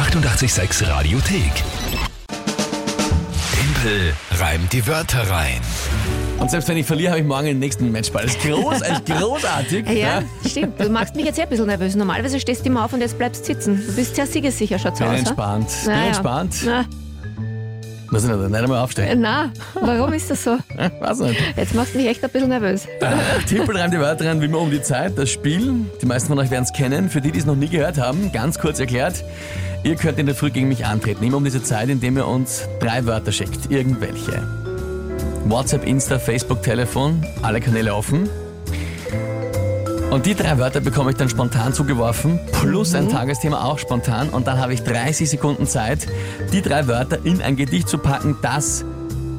886 Radiothek. Tempel reimt die Wörter rein. Und selbst wenn ich verliere, habe ich morgen den nächsten Matchball. Das ist groß, echt großartig. Ja, stimmt. Du machst mich jetzt sehr ein bisschen nervös. Normalerweise stehst du immer auf und jetzt bleibst sitzen. Du bist sehr siegessicher, schaut so Bin aus. entspannt. ha? Bin ja. entspannt. Na, Muss ich nicht, einmal aufstehen. na, warum ist das so? Weiß nicht. Jetzt machst du mich echt ein bisschen nervös. Timpel reimt die Wörter rein, wie immer um die Zeit. Das Spiel, die meisten von euch werden es kennen. Für die, die es noch nie gehört haben, ganz kurz erklärt. Ihr könnt in der Früh gegen mich antreten. Immer um diese Zeit, indem ihr uns drei Wörter schickt. Irgendwelche. WhatsApp, Insta, Facebook, Telefon. Alle Kanäle offen. Und die drei Wörter bekomme ich dann spontan zugeworfen, plus ein Tagesthema auch spontan. Und dann habe ich 30 Sekunden Zeit, die drei Wörter in ein Gedicht zu packen, das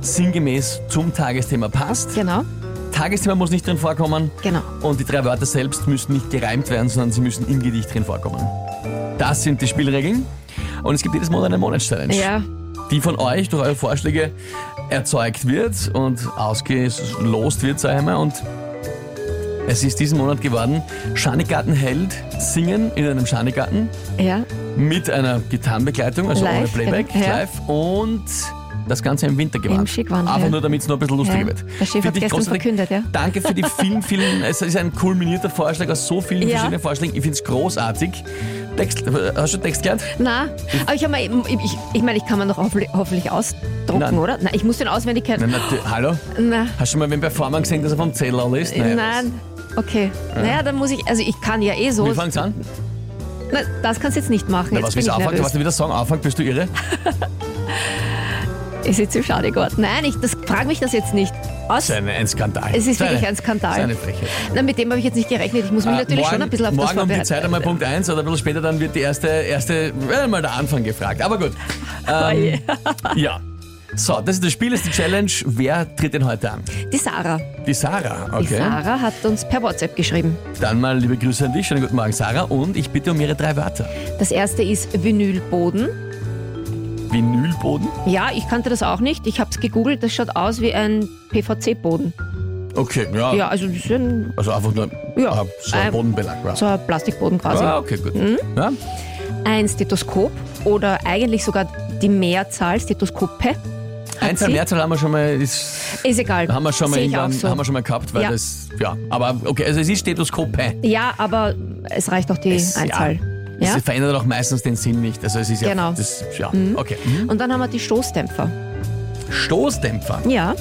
sinngemäß zum Tagesthema passt. Genau, Tagesthema muss nicht drin vorkommen. genau. Und die drei Wörter selbst müssen nicht gereimt werden, sondern sie müssen im Gedicht drin vorkommen. Das sind die Spielregeln. Und es gibt jedes Monat eine Monatschallenge, Ja, die von euch durch eure Vorschläge erzeugt wird und ausgelost wird, sag ich mal. Und es ist diesen Monat geworden, Schanigartenheld singen in einem Schanigarten ja. mit einer Gitarrenbegleitung, also ohne Live, Playback, genau, ja. live und das Ganze im Wintergewand. Im Skigewand, Einfach ja. nur, damit es noch ein bisschen lustiger Ja. wird. Der Chef hat gestern verkündet, ja. Danke für die vielen, vielen, es ist ein kulminierter Vorschlag aus so vielen Ja. verschiedenen Vorschlägen. Ich finde es großartig. Text, hast du Text gelernt? Na, aber ich mal, ich, ich, ich meine, ich kann man doch hoffentlich, ausdrucken, Nein. oder? Nein, ich muss den auswendig kennen. Nein, hallo? Na, Hast du schon mal wen Performer gesehen, dass er vom Zettel ist? nein. Okay. Naja, dann muss ich, also ich kann ja eh so. Wie fangt's an? Na, das kannst du jetzt nicht machen. Na, Jetzt was bin willst du ich anfangen? du wieder sagen? Anfangen, bist du irre? Ich sitze im Schadegort. Nein, ich das, frag mich das jetzt nicht. Aus. Das ist ein, Skandal. Es ist Das wirklich ein Skandal. Das ist eine Frechheit. Na, mit dem habe ich jetzt nicht gerechnet. Ich muss mich Äh, natürlich morgen, schon ein bisschen auf das morgen um die. Zeit einmal Punkt 1 oder ein bisschen später dann wird die erste, erste äh, mal der Anfang gefragt. Aber gut. Ähm, ja. So, das ist das Spiel, das ist die Challenge. Wer tritt denn heute an? Die Sarah. Die Sarah, Die okay. Sarah hat uns per WhatsApp geschrieben. Dann mal liebe Grüße an dich. Schönen guten Morgen, Sarah. Und ich bitte um ihre drei Wörter. Das erste ist Vinylboden. Vinylboden. Ja, ich kannte das auch nicht. Ich habe es gegoogelt. Das schaut aus wie ein PVC-Boden. Okay, ja. Ja, also das ist ein, Also einfach nur Ja, so ein ähm, Bodenbelag. Ja. so ein Plastikboden quasi. Ah, okay, gut. Mhm. Ja? Ein Stethoskop oder eigentlich sogar die Mehrzahl Stethoskope. Einzahl, sie? Mehrzahl haben wir schon mal, ist, Ist egal. haben wir schon mal irgendwann, so. haben wir schon mal gehabt, weil Ja. das, ja. Aber okay, also es ist Stethoskope. Ja, aber es reicht auch die Es- Einzahl. Ja. Ja? Es verändert auch meistens den Sinn nicht. Also es ist ja, Genau. das, ja, okay. Mhm. Und dann haben wir die Stoßdämpfer. Stoßdämpfer. Ja,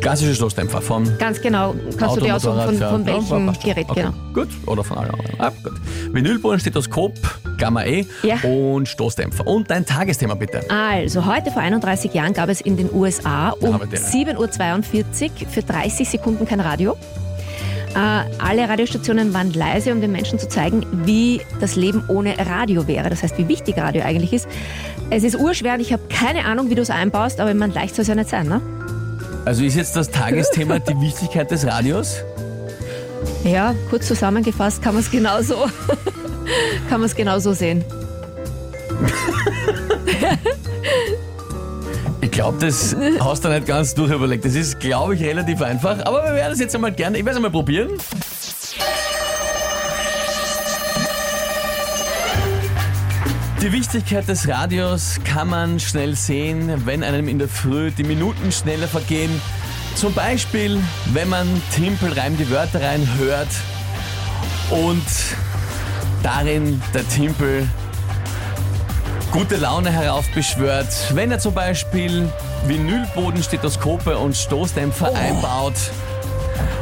Klassische Stoßdämpfer von ganz genau. Kannst du dir aussuchen, von, von ja, welchem schon. Gerät, okay. genau. Gut, oder von allen anderen. Ah, gut. Vinylboden, Stethoskop, Gamma E Ja. und Stoßdämpfer. Und dein Tagesthema bitte. Also, heute vor 31 Jahren gab es in den USA um Aber der- 7.42 Uhr für 30 Sekunden kein Radio. Äh, alle Radiostationen waren leise, um den Menschen zu zeigen, wie das Leben ohne Radio wäre. Das heißt, wie wichtig Radio eigentlich ist. Es ist urschwer und ich habe keine Ahnung, wie du es einbaust, aber man leicht soll es ja nicht sein, ne? Also ist jetzt das Tagesthema die Wichtigkeit des Radios? Ja, kurz zusammengefasst kann man es genauso, kann man es genauso sehen. Ich glaube, das hast du nicht ganz durchüberlegt. Das ist, glaube ich, relativ einfach. Aber wir werden es jetzt einmal gerne, ich werde es einmal probieren. Die Wichtigkeit des Radios kann man schnell sehen, wenn einem in der Früh die Minuten schneller vergehen. Zum Beispiel, wenn man Timpel reim die Wörter rein hört und darin der Timpel gute Laune heraufbeschwört, wenn er zum Beispiel Vinylboden, Stethoskope und Stoßdämpfer einbaut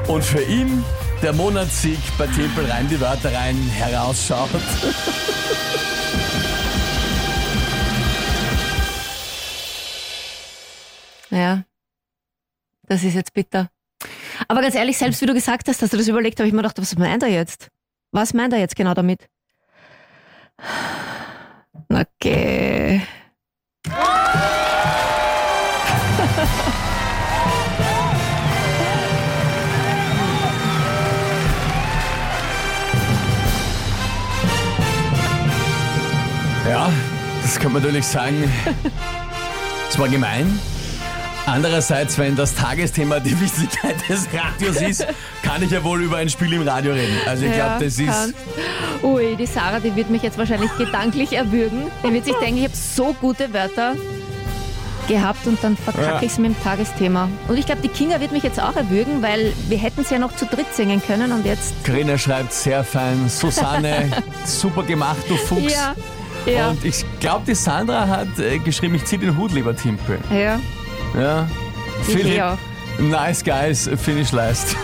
und für ihn der Monatssieg bei Timpel rein die Wörter rein herausschaut. Ja, das ist jetzt bitter. Aber ganz ehrlich, selbst wie du gesagt hast, dass du das überlegt, habe ich mir gedacht, was meint er jetzt? Was meint er jetzt genau damit? Okay. Ja, das kann man natürlich sagen. Es war gemein. Andererseits, wenn das Tagesthema die Wichtigkeit des Radios ist, kann ich ja wohl über ein Spiel im Radio reden. Also ich glaube, das ist. Ui, die Sarah, die wird mich jetzt wahrscheinlich gedanklich erwürgen. Die wird sich denken, ich habe so gute Wörter gehabt und dann verkacke Ja. ich es mit dem Tagesthema. Und ich glaube, die Kinga wird mich jetzt auch erwürgen, weil wir hätten es ja noch zu dritt singen können und jetzt... Carina schreibt sehr fein. Susanne, super gemacht, du Fuchs. Ja, ja, Und ich glaube, die Sandra hat äh, geschrieben, ich zieh den Hut, lieber Timpel. ja. Ja. Ich Philipp, eh auch. nice guys, finish last.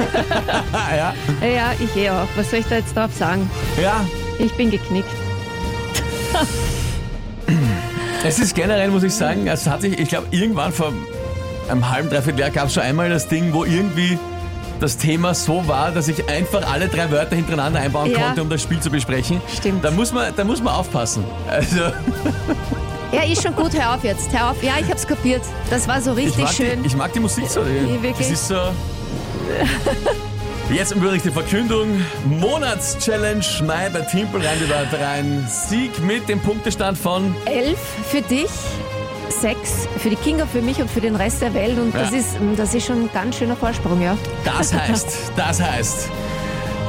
ja. Ja, ich eh auch. Was soll ich da jetzt drauf sagen? ja, Ich bin geknickt. es ist generell, muss ich sagen, es hat sich, ich glaube, irgendwann vor einem halben, dreiviertel Jahr gab es schon einmal das Ding, wo irgendwie das Thema so war, dass ich einfach alle drei Wörter hintereinander einbauen Ja. konnte, um das Spiel zu besprechen. Stimmt. Da muss man, da muss man aufpassen. Also, Ja, ist schon gut, hör auf jetzt. Hör auf. Ja, ich hab's kapiert. Das war so ich, richtig mag schön. Die, ich mag die Musik so. Ja, wirklich? Das ist so. Jetzt übrigens die Verkündung. Monatschallenge Mai bei Timpel rein die Wörter rein. Sieg mit dem Punktestand von Elf für dich, sechs für die Kinga, für mich und für den Rest der Welt. Und das, Ja. ist, das ist schon ein ganz schöner Vorsprung, ja. Das heißt, das heißt,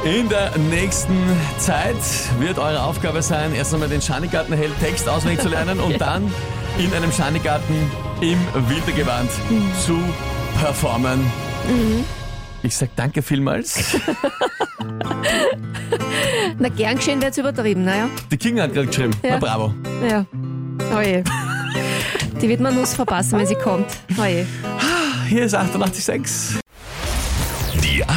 in der nächsten Zeit wird eure Aufgabe sein, erst einmal den Schanigarten-Held Text auswendig zu lernen und dann in einem Schanigarten im Wintergewand zu performen. Ich sag danke vielmals. Na, gern geschehen wird's übertrieben, naja. Die Kinga hat gerade geschrieben. Ja. Na bravo. Ja. Oje. Die wird man Nuss verpassen, wenn sie kommt. Oje. Hier ist 886.